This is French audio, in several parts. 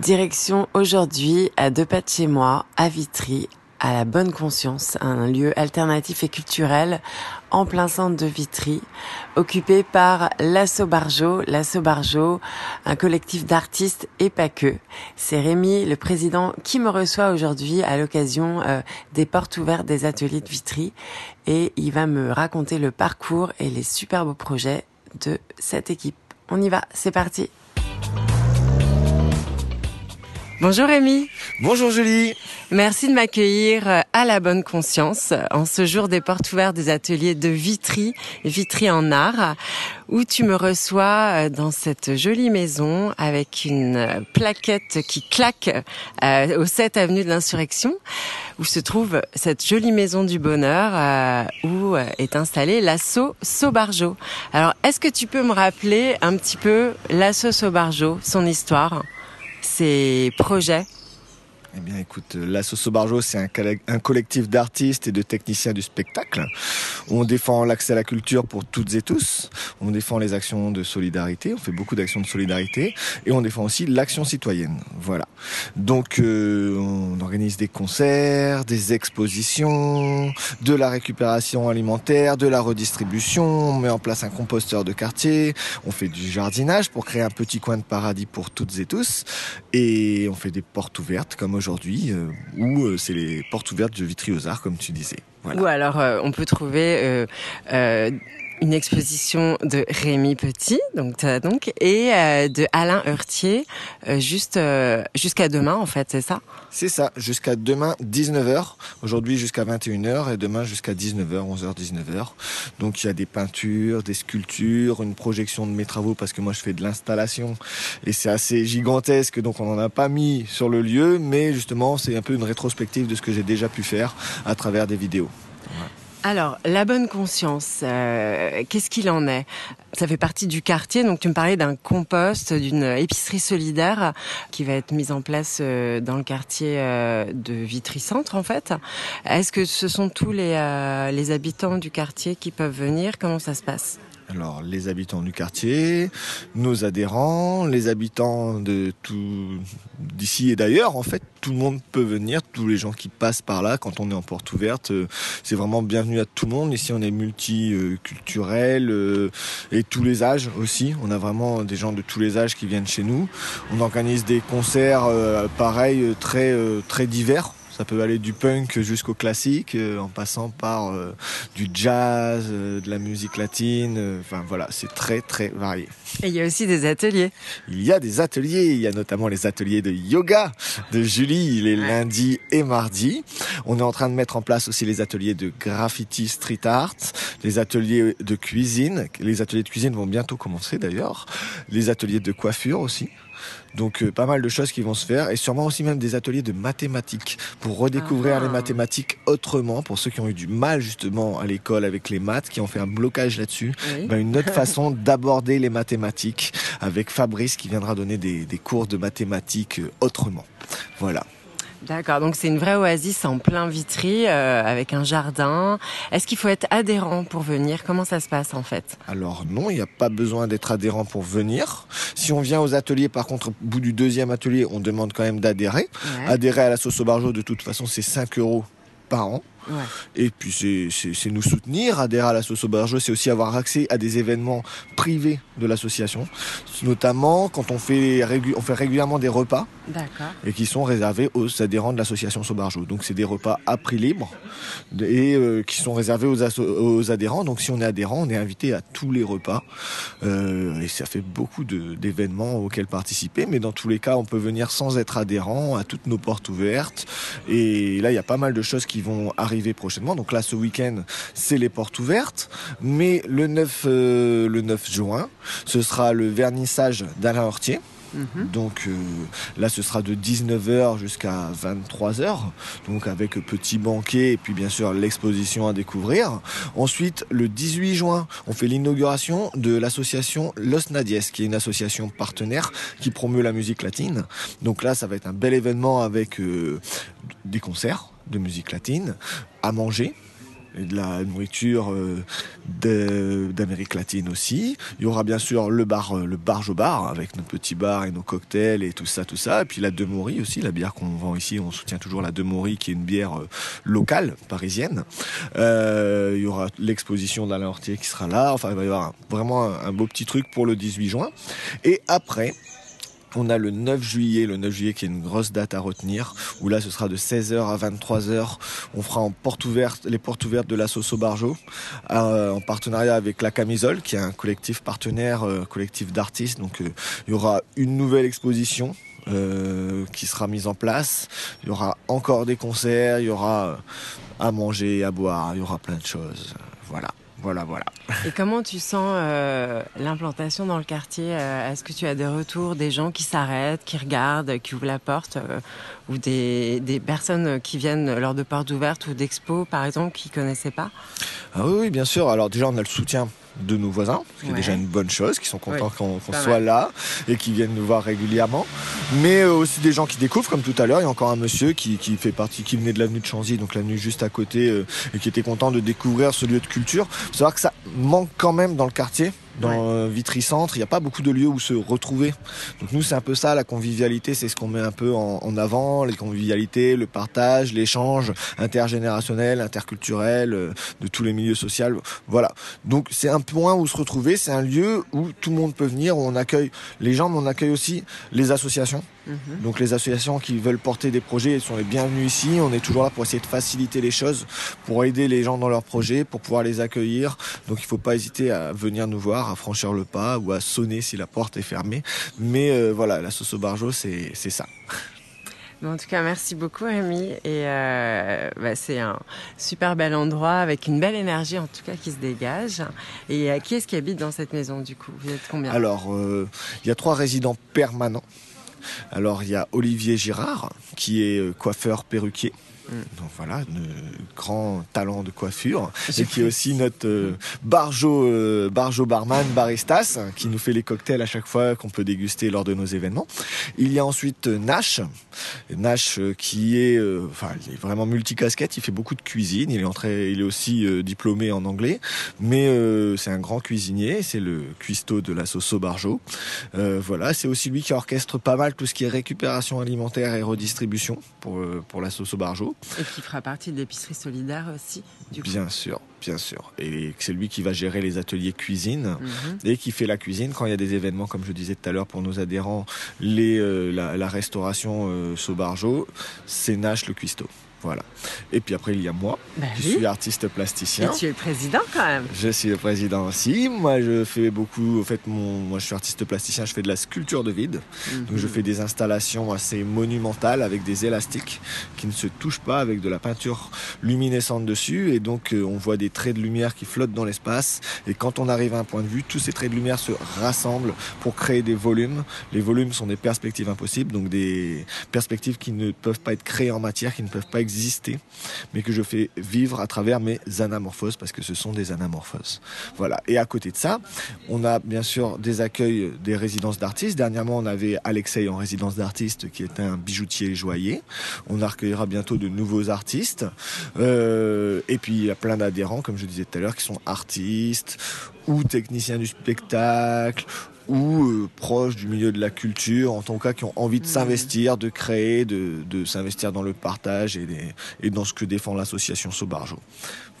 Direction aujourd'hui à deux pas de chez moi, à Vitry, à la Bonne Conscience, un lieu alternatif et culturel en plein centre de Vitry, occupé par l'Asso Barjo. L'Asso Barjo, un collectif d'artistes et pas que. C'est Rémi, le président, qui me reçoit aujourd'hui à l'occasion euh, des portes ouvertes des ateliers de Vitry et il va me raconter le parcours et les super beaux projets de cette équipe. On y va, c'est parti. Bonjour Rémi. Bonjour Julie. Merci de m'accueillir euh, à la bonne conscience en ce jour des portes ouvertes des ateliers de Vitry, Vitry en art, où tu me reçois euh, dans cette jolie maison avec une euh, plaquette qui claque au 7 avenue de l'Insurrection, où se trouve cette jolie maison du bonheur où est installé l'asso Sobarjo. Alors, est-ce que tu peux me rappeler un petit peu l'asso Sobarjo, son histoire? Ces projets eh bien, écoute, la Barjo, c'est un, un, collectif d'artistes et de techniciens du spectacle. On défend l'accès à la culture pour toutes et tous. On défend les actions de solidarité. On fait beaucoup d'actions de solidarité. Et on défend aussi l'action citoyenne. Voilà. Donc, euh, on organise des concerts, des expositions, de la récupération alimentaire, de la redistribution. On met en place un composteur de quartier. On fait du jardinage pour créer un petit coin de paradis pour toutes et tous. Et on fait des portes ouvertes comme aujourd'hui, euh, où euh, c'est les portes ouvertes de Vitry aux Arts, comme tu disais. Ou alors, euh, on peut trouver une exposition de Rémi Petit, donc donc et euh, de Alain Heurtier, euh, juste euh, jusqu'à demain en fait, c'est ça? C'est ça, jusqu'à demain 19h. Aujourd'hui jusqu'à 21h et demain jusqu'à 19h, 11h 19h. Donc il y a des peintures, des sculptures, une projection de mes travaux parce que moi je fais de l'installation et c'est assez gigantesque donc on n'en a pas mis sur le lieu mais justement c'est un peu une rétrospective de ce que j'ai déjà pu faire à travers des vidéos. Alors, la bonne conscience, euh, qu'est-ce qu'il en est? Ça fait partie du quartier, donc tu me parlais d'un compost, d'une épicerie solidaire qui va être mise en place euh, dans le quartier euh, de Vitry-Centre, en fait. Est-ce que ce sont tous les, les habitants du quartier qui peuvent venir? Comment ça se passe? Alors les habitants du quartier, nos adhérents, les habitants de tout d'ici et d'ailleurs, en fait, tout le monde peut venir, tous les gens qui passent par là quand on est en porte ouverte, euh, c'est vraiment bienvenu à tout le monde. Ici, on est multiculturel euh, et tous les âges aussi. On a vraiment des gens de tous les âges qui viennent chez nous. On organise des concerts euh, pareils très très divers ça peut aller du punk jusqu'au classique, euh, en passant par euh, du jazz, euh, de la musique latine. Enfin voilà, c'est très très varié. Et il y a aussi des ateliers. Il y a des ateliers. Il y a notamment les ateliers de yoga de Julie les lundis et mardis. On est en train de mettre en place aussi les ateliers de graffiti street art, les ateliers de cuisine. Les ateliers de cuisine vont bientôt commencer d'ailleurs. Les ateliers de coiffure aussi. Donc euh, pas mal de choses qui vont se faire et sûrement aussi même des ateliers de mathématiques pour redécouvrir les ah. mathématiques autrement pour ceux qui ont eu du mal justement à l'école avec les maths, qui ont fait un blocage là-dessus. Ben, une autre façon d'aborder les mathématiques avec Fabrice qui viendra donner des, des cours de mathématiques euh, autrement. Voilà. D'accord, donc c'est une vraie oasis en plein Vitry euh, avec un jardin. Est-ce qu'il faut être adhérent pour venir? Comment ça se passe en fait? Alors non, il n'y a pas besoin d'être adhérent pour venir. Si on vient aux ateliers, par contre, au bout du deuxième atelier, on demande quand même d'adhérer. Adhérer à la sauce au barjo, de toute façon, c'est 5 euros par an. Et puis c'est nous soutenir, adhérer à la Soso c'est aussi avoir accès à des événements privés de l'association, notamment quand on fait, on fait régulièrement des repas et qui sont réservés aux adhérents de l'association Sobarjo. Donc c'est des repas à prix libre et euh, qui sont réservés aux, aux, adhérents. Donc si on est adhérent, on est invité à tous les repas euh, et ça fait beaucoup d'événements auxquels participer. Mais dans tous les cas, on peut venir sans être adhérent à toutes nos portes ouvertes. Et là, il y a pas mal de choses qui vont arriver prochainement. Donc là, ce week-end, c'est les portes ouvertes. Mais le 9, euh, le 9 juin, ce sera le vernissage d'Alain Hortier Mhm. Donc euh, là, ce sera de 19h jusqu'à 23h, donc avec petit banquet et puis bien sûr l'exposition à découvrir. Ensuite, le 18 juin, on fait l'inauguration de l'association Los Nadies, qui est une association partenaire qui promeut la musique latine. Donc là, ça va être un bel événement avec euh, des concerts de musique latine à manger et de la nourriture euh, d'Amérique latine aussi. Il y aura bien sûr le bar, euh, le barge au bar avec nos petits bars et nos cocktails et tout ça, tout ça. Et puis la Demori aussi, la bière qu'on vend ici. On soutient toujours la Demori qui est une bière euh, locale, parisienne. il y aura l'exposition d'Alain Hortier qui sera là. Enfin, il va y avoir vraiment un beau petit truc pour le 18 juin. Et après, on a le 9 juillet, le 9 juillet qui est une grosse date à retenir, où là ce sera de 16h à 23h. On fera en porte ouverte, les portes ouvertes de la Soso Barjo, euh, en partenariat avec la Camisole, qui est un collectif partenaire, euh, collectif d'artistes. Donc euh, il y aura une nouvelle exposition qui sera mise en place. Il y aura encore des concerts, il y aura à manger, à boire, il y aura plein de choses. Voilà. Voilà, voilà. Et comment tu sens euh, l'implantation dans le quartier euh, Est-ce que tu as des retours, des gens qui s'arrêtent, qui regardent, qui ouvrent la porte, euh, ou des, des, personnes qui viennent lors de portes ouvertes ou d'expos, par exemple, qui connaissaient pas? Ah oui, oui, bien sûr. Alors déjà, on a le soutien de nos voisins, ce qui est déjà une bonne chose, qui sont contents qu'on soit là et qui viennent nous voir régulièrement. Mais euh, aussi des gens qui découvrent, comme tout à l'heure, il y a encore un monsieur qui, qui fait partie, qui venait de l'avenue de Chanzy, donc l'avenue juste à côté, euh, et qui était content de découvrir ce lieu de culture. Faut savoir que ça manque quand même dans le quartier. Dans euh, Vitry Centre, il n'y a pas beaucoup de lieux où se retrouver. Donc nous, c'est un peu ça, la convivialité, c'est ce qu'on met un peu en, en, avant, les convivialités, le partage, l'échange intergénérationnel, interculturel, de tous les milieux sociaux. Voilà. Donc c'est un point où se retrouver, c'est un lieu où tout le monde peut venir, où on accueille les gens, mais on accueille aussi les associations. Mhm. Donc les associations qui veulent porter des projets sont les bienvenues ici. On est toujours là pour essayer de faciliter les choses, pour aider les gens dans leurs projets, pour pouvoir les accueillir. Donc il ne faut pas hésiter à venir nous voir, à franchir le pas ou à sonner si la porte est fermée. Mais euh, voilà, la Soso Barjo, c'est ça. En tout cas, merci beaucoup, Rémi. Et euh, bah, c'est un super bel endroit avec une belle énergie, en tout cas, qui se dégage. Et euh, qui est-ce qui habite dans cette maison, du coup? Vous êtes combien? Alors, il y a trois résidents permanents. Alors, il y a Olivier Girard, qui est coiffeur perruquier. Donc voilà, grand talent de coiffure. Et qui est aussi notre euh, barjo, euh, barjo barman, baristas, qui nous fait les cocktails à chaque fois qu'on peut déguster lors de nos événements. Il y a ensuite euh, Nash. Nash qui est, enfin, il est vraiment multicasquette. Il fait beaucoup de cuisine. Il est entré, il est aussi diplômé en anglais. Mais c'est un grand cuisinier. C'est le cuistot de la Soso Barjo. voilà, c'est aussi lui qui orchestre pas mal tout ce qui est récupération alimentaire et redistribution pour, pour la Soso Barjo. Et qui fera partie de l'épicerie solidaire aussi, du Bien sûr, bien sûr. Et c'est lui qui va gérer les ateliers cuisine mhm. et qui fait la cuisine quand il y a des événements, comme je disais tout à l'heure, pour nos adhérents, les, euh, la, restauration euh, Sobarjo, c'est Nash le cuistot. Voilà. Et puis après, il y a moi. Bah je suis artiste plasticien. Et tu es le président quand même. Je suis le président aussi. Moi, je fais beaucoup. En fait, mon, moi, je suis artiste plasticien. Je fais de la sculpture de vide. Donc, je mhm. fais des installations assez monumentales avec des élastiques qui ne se touchent pas, avec de la peinture luminescente dessus. Et donc, euh, on voit des traits de lumière qui flottent dans l'espace. Et quand on arrive à un point de vue, tous ces traits de lumière se rassemblent pour créer des volumes. Les volumes sont des perspectives impossibles, donc des perspectives qui ne peuvent pas être créées en matière, qui ne peuvent pas exister, mais que je fais vivre à travers mes anamorphoses, parce que ce sont des anamorphoses. Voilà. Et à côté de ça, on a bien sûr des accueils des résidences d'artistes. Dernièrement, on avait Alexei en résidence d'artiste, qui est un bijoutier joaillier. On accueillera bientôt de nouveaux artistes. Euh, et puis, il y a plein d'adhérents, comme je disais tout à l'heure, qui sont artistes ou techniciens du spectacle ou euh, proches du milieu de la culture, en tout cas qui ont envie de mmh. s'investir, de créer, de, de s'investir dans le partage et, et dans ce que défend l'association Sobarjo.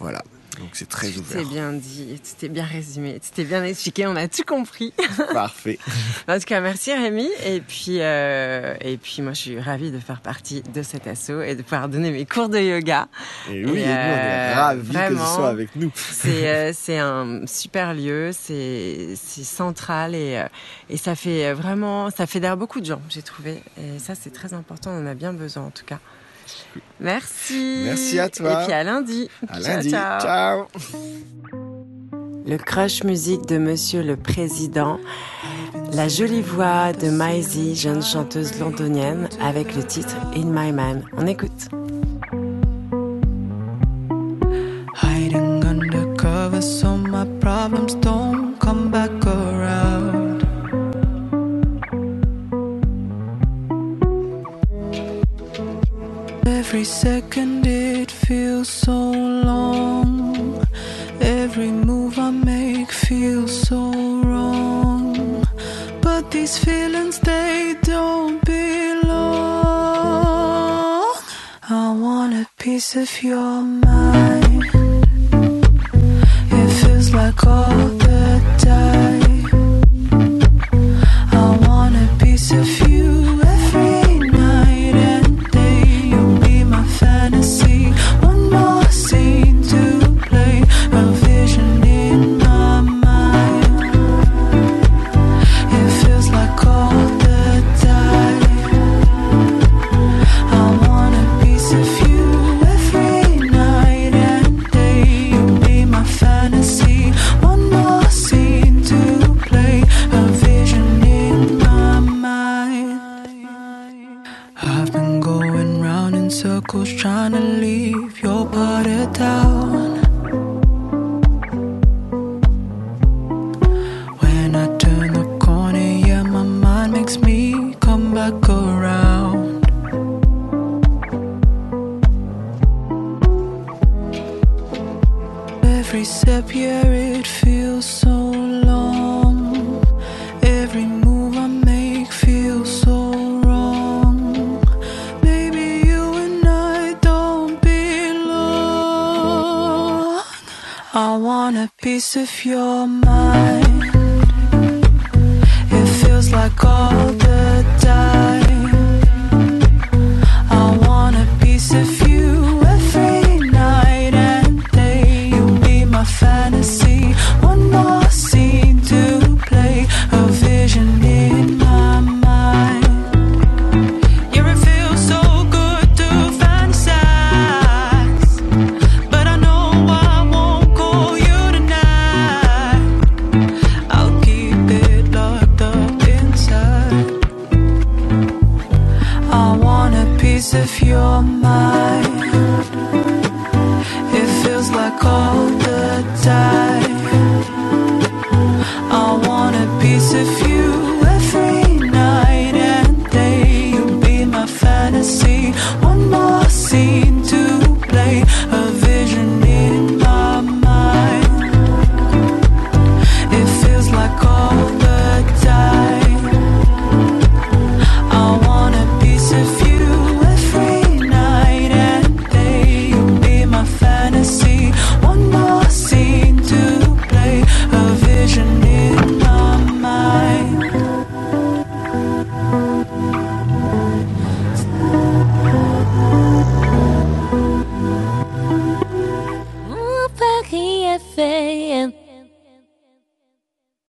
Voilà. Donc c'est très ouvert. C'était bien dit, c'était bien résumé, c'était bien expliqué, on a tout compris. Parfait. en tout cas, merci Rémi. Et puis, euh, et puis moi, je suis ravie de faire partie de cet assaut et de pouvoir donner mes cours de yoga. Et oui, et, nous, on est euh, ravis que ce soit avec nous. C'est euh, c'est un super lieu, c'est central et, et ça fait vraiment, ça fédère beaucoup de gens, j'ai trouvé. Et ça, c'est très important, on en a bien besoin en tout cas. Merci. Merci à toi. Et puis à lundi. À ciao, lundi. Ciao. Le crush musique de Monsieur le Président. La jolie voix de Maisie, jeune chanteuse londonienne, avec le titre In My Man. On écoute. piece of your mind. It feels like all the time. a down piece of your mind. It feels like all. like all the time.